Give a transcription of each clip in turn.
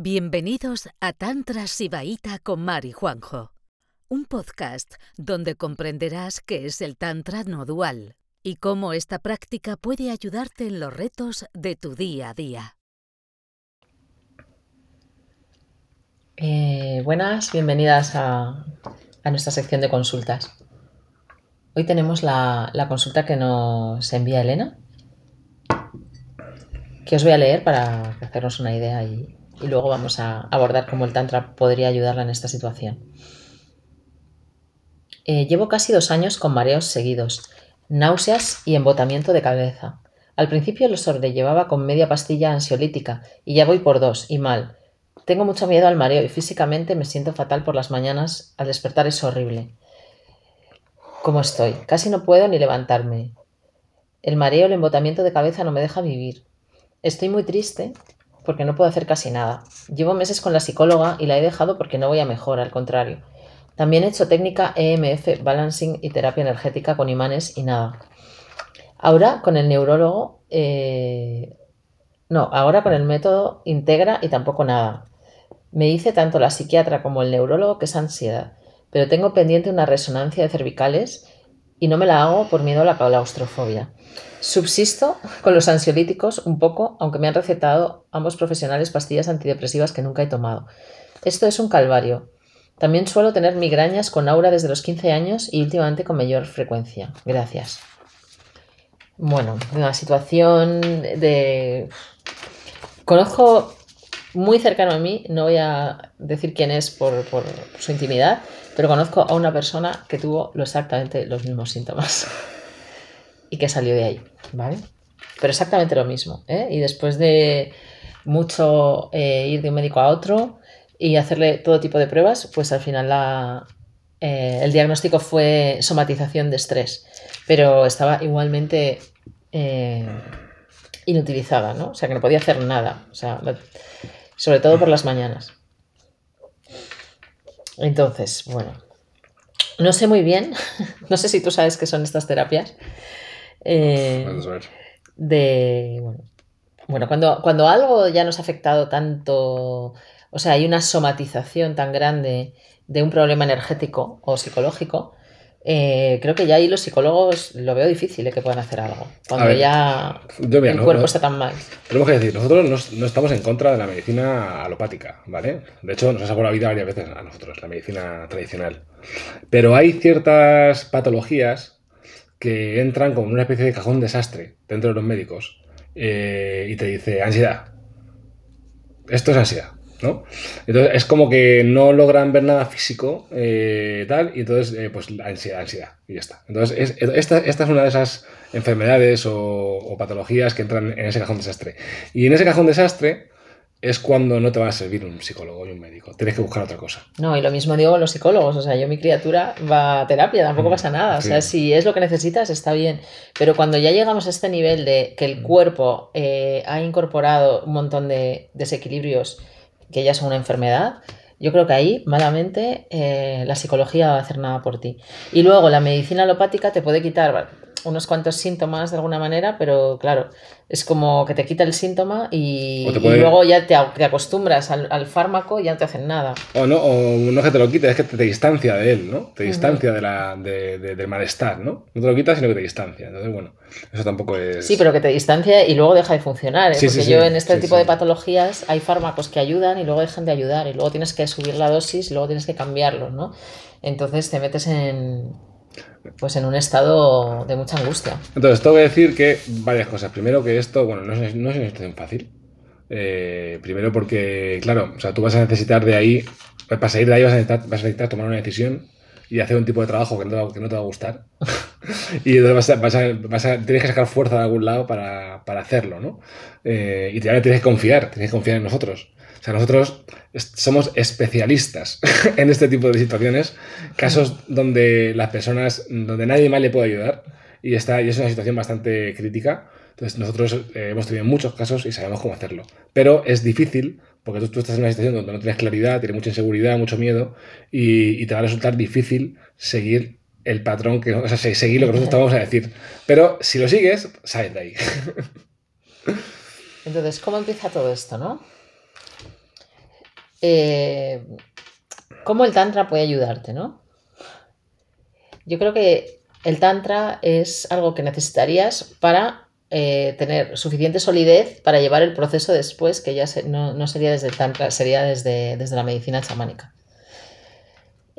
Bienvenidos a Tantra Sibaíta con Mari Juanjo, un podcast donde comprenderás qué es el Tantra no dual y cómo esta práctica puede ayudarte en los retos de tu día a día. Eh, buenas, bienvenidas a, nuestra sección de consultas. Hoy tenemos la, la consulta que nos envía Elena, que os voy a leer para hacernos una idea y, y luego vamos a abordar cómo el Tantra podría ayudarla en esta situación. Eh, llevo casi dos años con mareos seguidos, náuseas y embotamiento de cabeza. Al principio lo sobrellevaba con media pastilla ansiolítica y ya voy por dos y mal. Tengo mucho miedo al mareo y físicamente me siento fatal por las mañanas. Al despertar es horrible. ¿Cómo estoy? Casi no puedo ni levantarme. El mareo, el embotamiento de cabeza no me deja vivir. Estoy muy triste porque no puedo hacer casi nada. Llevo meses con la psicóloga y la he dejado porque no voy a mejor, al contrario. También he hecho técnica EMF, balancing y terapia energética con imanes y nada. Ahora con el neurólogo, eh, no, ahora con el método integra y tampoco nada. Me dice tanto la psiquiatra como el neurólogo que es ansiedad, pero tengo pendiente una resonancia de cervicales y no me la hago por miedo a la claustrofobia. Subsisto con los ansiolíticos un poco, aunque me han recetado ambos profesionales pastillas antidepresivas que nunca he tomado. Esto es un calvario. También suelo tener migrañas con aura desde los 15 años y últimamente con mayor frecuencia. Gracias. Bueno, una situación de... Conozco muy cercano a mí, no voy a decir quién es por, por su intimidad, pero conozco a una persona que tuvo exactamente los mismos síntomas y que salió de ahí, ¿vale? Pero exactamente lo mismo, ¿eh? Y después de mucho eh, ir de un médico a otro y hacerle todo tipo de pruebas, pues al final la, eh, el diagnóstico fue somatización de estrés, pero estaba igualmente eh, inutilizada, ¿no? O sea, que no podía hacer nada, o sea, sobre todo por las mañanas. Entonces, bueno, no sé muy bien, no sé si tú sabes qué son estas terapias, eh, de, bueno, cuando, cuando algo ya nos ha afectado tanto, o sea, hay una somatización tan grande de un problema energético o psicológico, eh, creo que ya ahí los psicólogos lo veo difícil eh, que puedan hacer algo. Cuando ya el cuerpo está tan mal. Tenemos que decir, nosotros no, estamos en contra de la medicina alopática, ¿vale? De hecho, nos ha salvado la vida varias veces a nosotros, la medicina tradicional. Pero hay ciertas patologías que entran como una especie de cajón desastre dentro de los médicos eh, y te dice ansiedad. Esto es ansiedad, ¿no? Entonces es como que no logran ver nada físico, eh, tal, y entonces, eh, pues ansiedad, ansiedad, y ya está. Entonces, esta, esta, es una de esas enfermedades o, o patologías que entran en ese cajón desastre. Y en ese cajón desastre es cuando no te va a servir un psicólogo y un médico. Tienes que buscar otra cosa. No, y lo mismo digo con los psicólogos. O sea, yo, mi criatura va a terapia, tampoco mm, pasa nada. O sea, si es lo que necesitas, está bien. Pero cuando ya llegamos a este nivel de que el mm. cuerpo eh, ha incorporado un montón de desequilibrios que ya son una enfermedad, yo creo que ahí, malamente, eh, la psicología va a hacer nada por ti. Y luego la medicina alopática te puede quitar unos cuantos síntomas de alguna manera, pero claro, es como que te quita el síntoma y, luego ya te, acostumbras al, fármaco y ya no te hacen nada. O no, o no que te lo quite, es que te, distancia de él, ¿no? Te distancia de la, de, del malestar, ¿no? No te lo quita, sino que te distancia. Entonces, bueno, eso tampoco es... Sí, pero que te distancia y luego deja de funcionar. ¿eh? Porque yo en este tipo de patologías hay fármacos que ayudan y luego dejan de ayudar y luego tienes que subir la dosis y luego tienes que cambiarlos, ¿no? Entonces te metes en, pues en un estado de mucha angustia. Entonces, tengo que decir que varias cosas. Primero que esto, bueno, no es, una situación fácil. Eh, primero porque, claro, o sea, tú vas a necesitar de ahí, para salir de ahí vas a necesitar, tomar una decisión y hacer un tipo de trabajo que no, te va a gustar. y entonces vas a, vas a, tienes que sacar fuerza de algún lado para, para hacerlo, ¿no? Eh, y tienes que confiar, tienes que confiar en nosotros. O sea, nosotros somos especialistas en este tipo de situaciones, casos donde las personas, donde nadie más le puede ayudar y, está, y es una situación bastante crítica. Entonces, nosotros eh, hemos tenido muchos casos y sabemos cómo hacerlo. Pero es difícil porque tú, estás en una situación donde no tienes claridad, tienes mucha inseguridad, mucho miedo y, te va a resultar difícil seguir el patrón, que, o sea, seguir lo que nosotros te vamos a decir. Pero si lo sigues, sales de ahí. Entonces, ¿cómo empieza todo esto, no? Eh, cómo el Tantra puede ayudarte, ¿no? Yo creo que el Tantra es algo que necesitarías para eh, tener suficiente solidez para llevar el proceso después, que ya no, sería desde el Tantra, sería desde, desde la medicina chamánica.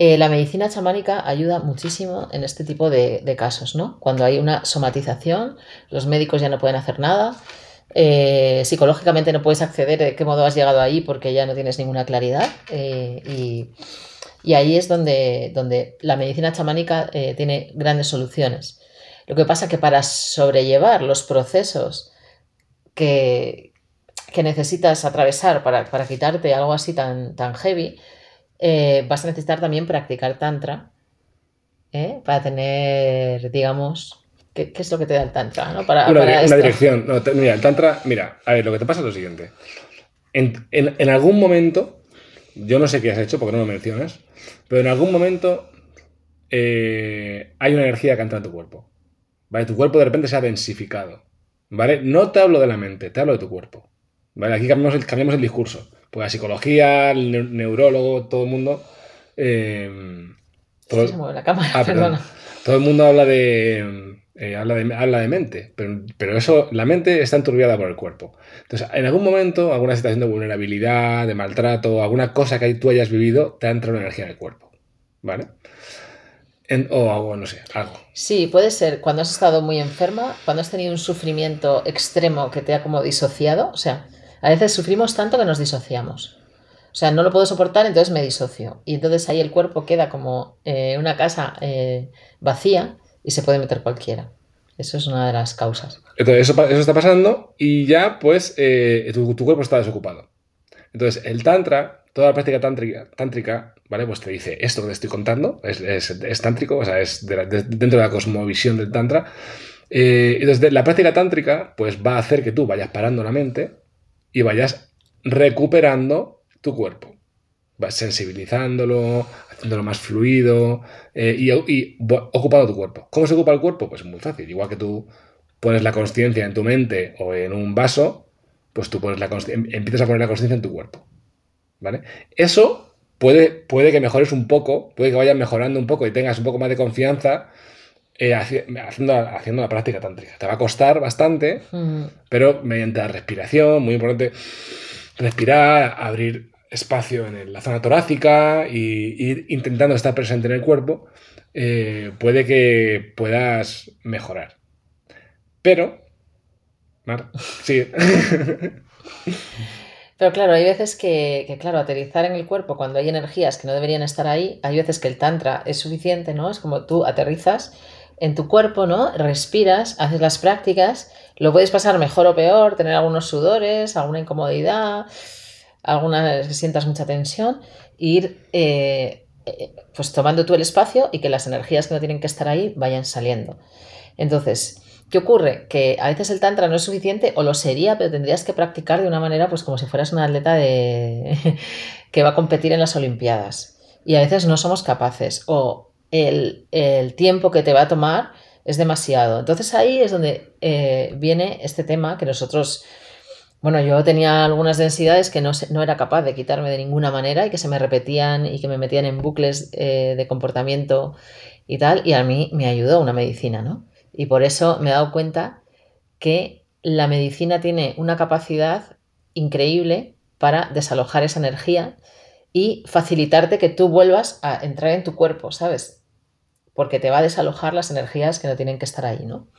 Eh, la medicina chamánica ayuda muchísimo en este tipo de, casos, ¿no? Cuando hay una somatización, los médicos ya no pueden hacer nada, eh, psicológicamente no puedes acceder de qué modo has llegado ahí porque ya no tienes ninguna claridad eh, y, ahí es donde, donde la medicina chamánica tiene grandes soluciones. Lo que pasa que para sobrellevar los procesos que, necesitas atravesar para, para, quitarte algo así tan, tan heavy, eh, vas a necesitar también practicar tantra ¿eh? para tener, digamos, ¿qué, es lo que te da el tantra? ¿no? Para, una, dirección. mira, el tantra, mira, a ver, lo que te pasa es lo siguiente. En, algún momento, yo no sé qué has hecho porque no lo mencionas, pero en algún momento eh, hay una energía que entra en tu cuerpo. ¿Vale? Tu cuerpo de repente se ha densificado. ¿Vale? No te hablo de la mente, te hablo de tu cuerpo. ¿Vale? Aquí cambiamos el, cambiamos el discurso. Pues la psicología, el neurólogo, todo el mundo. Eh, todo, se mueve la cámara, ah, perdona. Todo el mundo habla de, eh, habla de, habla de mente, pero, pero, eso, la mente está enturbiada por el cuerpo. Entonces, en algún momento, alguna situación de vulnerabilidad, de maltrato, alguna cosa que tú hayas vivido, te ha entrado una energía en el cuerpo. ¿Vale? o algo, no sé, algo. Sí, puede ser cuando has estado muy enferma, cuando has tenido un sufrimiento extremo que te ha como disociado, o sea, a veces sufrimos tanto que nos disociamos. O sea, no lo puedo soportar, entonces me disocio. Y entonces ahí el cuerpo queda como eh, una casa eh, vacía y se puede meter cualquiera. Eso es una de las causas. Entonces, eso, está pasando y ya, pues, eh, tu, cuerpo está desocupado. Entonces, el Tantra, toda la práctica tántrica, ¿vale? Pues te dice esto que te estoy contando, es, tántrico, o sea, es dentro de la cosmovisión del Tantra. entonces, la práctica tántrica, pues va a hacer que tú vayas parando la mente y vayas recuperando tu cuerpo. Sensibilizándolo, haciéndolo más fluido eh, y, ocupando tu cuerpo. ¿Cómo se ocupa el cuerpo? Pues muy fácil. Igual que tú pones la conciencia en tu mente o en un vaso, pues tú pones la em, empiezas a poner la conciencia en tu cuerpo. ¿Vale? Eso puede, puede que mejores un poco, puede que vayas mejorando un poco y tengas un poco más de confianza eh, haciendo, haciendo la práctica tántrica. Te va a costar bastante, pero mediante la respiración, muy importante, respirar, abrir espacio en la zona torácica y ir intentando estar presente en el cuerpo, eh, puede que puedas mejorar. Pero, Mar, sí. Pero claro, hay veces que, que, claro, aterrizar en el cuerpo cuando hay energías que no deberían estar ahí, hay veces que el tantra es suficiente, ¿no? Es como tú aterrizas en tu cuerpo, ¿no? Respiras, haces las prácticas, lo puedes pasar mejor o peor, tener algunos sudores, alguna incomodidad, algunas que sientas mucha tensión, ir eh, eh, pues tomando tú el espacio y que las energías que no tienen que estar ahí vayan saliendo. Entonces, ¿qué ocurre? Que a veces el tantra no es suficiente o lo sería, pero tendrías que practicar de una manera pues como si fueras una atleta de... que va a competir en las Olimpiadas. Y a veces no somos capaces o el, tiempo que te va a tomar es demasiado. Entonces ahí es donde eh, viene este tema que nosotros, bueno, yo tenía algunas densidades que no, no, era capaz de quitarme de ninguna manera y que se me repetían y que me metían en bucles eh, de comportamiento y tal, y a mí me ayudó una medicina, ¿no? Y por eso me he dado cuenta que la medicina tiene una capacidad increíble para desalojar esa energía y facilitarte que tú vuelvas a entrar en tu cuerpo, ¿sabes? porque te va a desalojar las energías que no tienen que estar ahí, ¿no?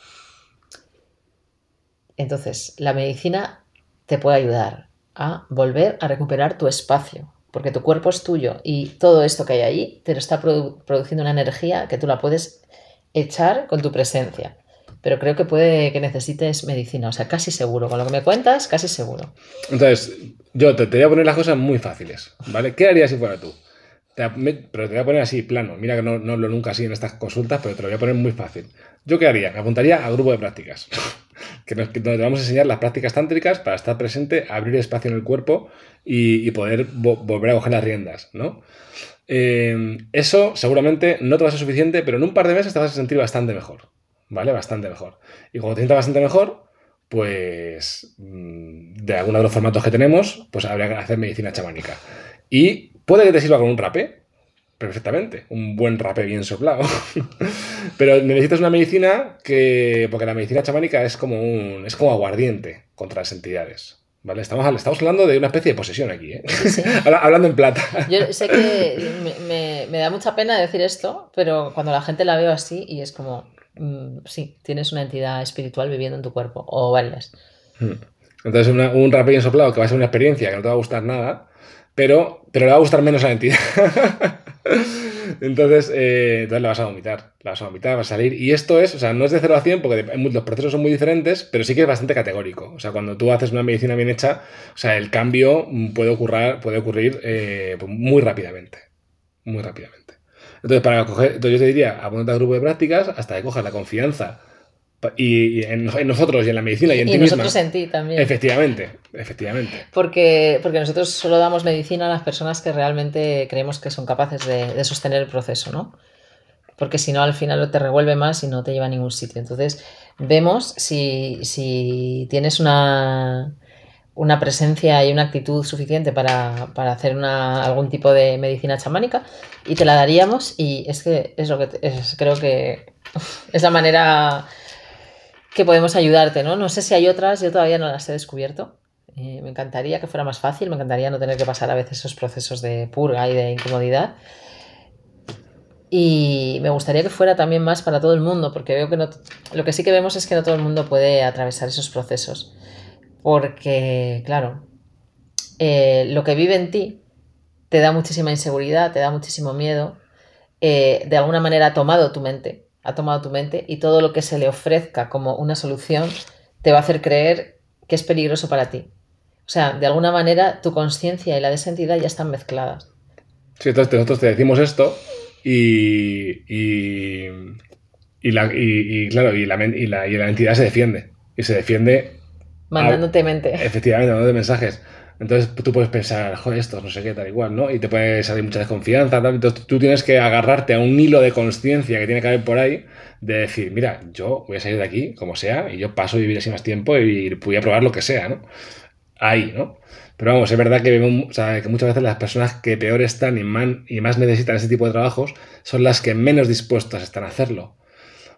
Entonces, la medicina te puede ayudar a volver a recuperar tu espacio, porque tu cuerpo es tuyo y todo esto que hay ahí te lo está produciendo una energía que tú la puedes echar con tu presencia. Pero creo que puede que necesites medicina, o sea, casi seguro. Con lo que me cuentas, casi seguro. Entonces, yo te, voy a poner las cosas muy fáciles, ¿vale? ¿Qué harías si fuera tú? pero te voy a poner así, plano. Mira que no, no lo nunca así en estas consultas, pero te lo voy a poner muy fácil. ¿Yo qué haría? Me apuntaría a grupo de prácticas. Que nos, donde te vamos a enseñar las prácticas tántricas para estar presente, abrir espacio en el cuerpo y, poder volver a coger las riendas, ¿no? Eh, eso seguramente no te va a ser suficiente, pero en un par de meses te vas a sentir bastante mejor. ¿Vale? Bastante mejor. Y cuando te sientas bastante mejor, pues mm, de alguno de los formatos que tenemos, pues habría que hacer medicina chamánica. Y puede que te sirva con un rapé, perfectamente, un buen rapé bien soplado. Pero necesitas una medicina que, porque la medicina chamánica es como un, es como aguardiente contra las entidades. ¿Vale? Estamos, estamos hablando de una especie de posesión aquí, ¿eh? hablando en plata. Yo sé que me, me, da mucha pena decir esto, pero cuando la gente la veo así y es como, mm, sí, tienes una entidad espiritual viviendo en tu cuerpo, o varias. Hmm. Entonces, un rapé bien soplado que va a ser una experiencia que no te va a gustar nada, pero, pero le va a gustar menos a la entidad. entonces, eh, entonces la vas a vomitar. La vas a vomitar, va a salir. Y esto es, o sea, no es de 0 a 100 porque los procesos son muy diferentes, pero sí que es bastante categórico. O sea, cuando tú haces una medicina bien hecha, o sea, el cambio puede ocurrir, puede ocurrir eh, muy rápidamente. Muy rápidamente. Entonces, para coger, entonces yo te diría, apúntate al grupo de prácticas hasta que cojas la confianza y, en, nosotros y en la medicina y en y ti nosotros en ti también. Efectivamente, efectivamente. Porque, porque nosotros solo damos medicina a las personas que realmente creemos que son capaces de, sostener el proceso, ¿no? Porque si no, al final te revuelve más y no te lleva a ningún sitio. Entonces, vemos si, si tienes una, una presencia y una actitud suficiente para, para hacer una, algún tipo de medicina chamánica y te la daríamos y es que es lo que es, creo que es la manera que podemos ayudarte, ¿no? No sé si hay otras, yo todavía no las he descubierto. Eh, me encantaría que fuera más fácil, me encantaría no tener que pasar a veces esos procesos de purga y de incomodidad. Y me gustaría que fuera también más para todo el mundo, porque veo que no, lo que sí que vemos es que no todo el mundo puede atravesar esos procesos. Porque, claro, eh, lo que vive en ti te da muchísima inseguridad, te da muchísimo miedo, eh, de alguna manera ha tomado tu mente ha tomado tu mente y todo lo que se le ofrezca como una solución te va a hacer creer que es peligroso para ti. O sea, de alguna manera tu conciencia y la de esa entidad ya están mezcladas. Sí, entonces nosotros te decimos esto y, y, y, la, y claro, y la, y, la, y la entidad se defiende. Y se defiende... Mandándote mente. Efectivamente, mandándote mensajes. Entonces tú puedes pensar, joder, esto no sé qué, tal igual, ¿no? Y te puede salir mucha desconfianza, tal. Entonces tú tienes que agarrarte a un hilo de conciencia que tiene que haber por ahí, de decir, mira, yo voy a salir de aquí, como sea, y yo paso a vivir así más tiempo y voy a probar lo que sea, ¿no? Ahí, ¿no? Pero vamos, es verdad que, vemos, que muchas veces las personas que peor están y, y más necesitan ese tipo de trabajos son las que menos dispuestas están a hacerlo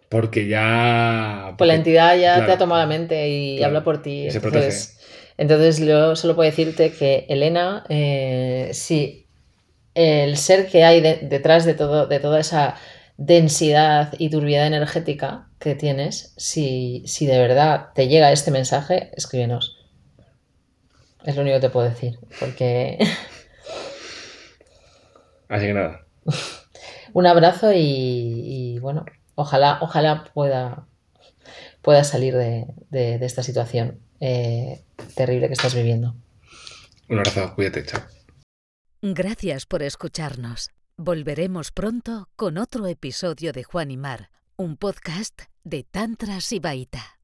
porque ya... pues la entidad ya te ha tomado la mente y habla por ti. se protege. Entonces yo solo puedo decirte que Elena, eh, sí, el ser que hay detrás de, todo, de toda esa densidad y turbiedad energética que tienes, si, si de verdad te llega este mensaje, escríbenos. Es lo único que te puedo decir, porque... Así que nada. Un abrazo y, bueno, ojalá, ojalá pueda, pueda salir de, de esta situación. Eh, terrible que estás viviendo. Un abrazo, cuídate, chao. Gracias por escucharnos. Volveremos pronto con otro episodio de Juan y Mar, un podcast de Tantra Sibaita.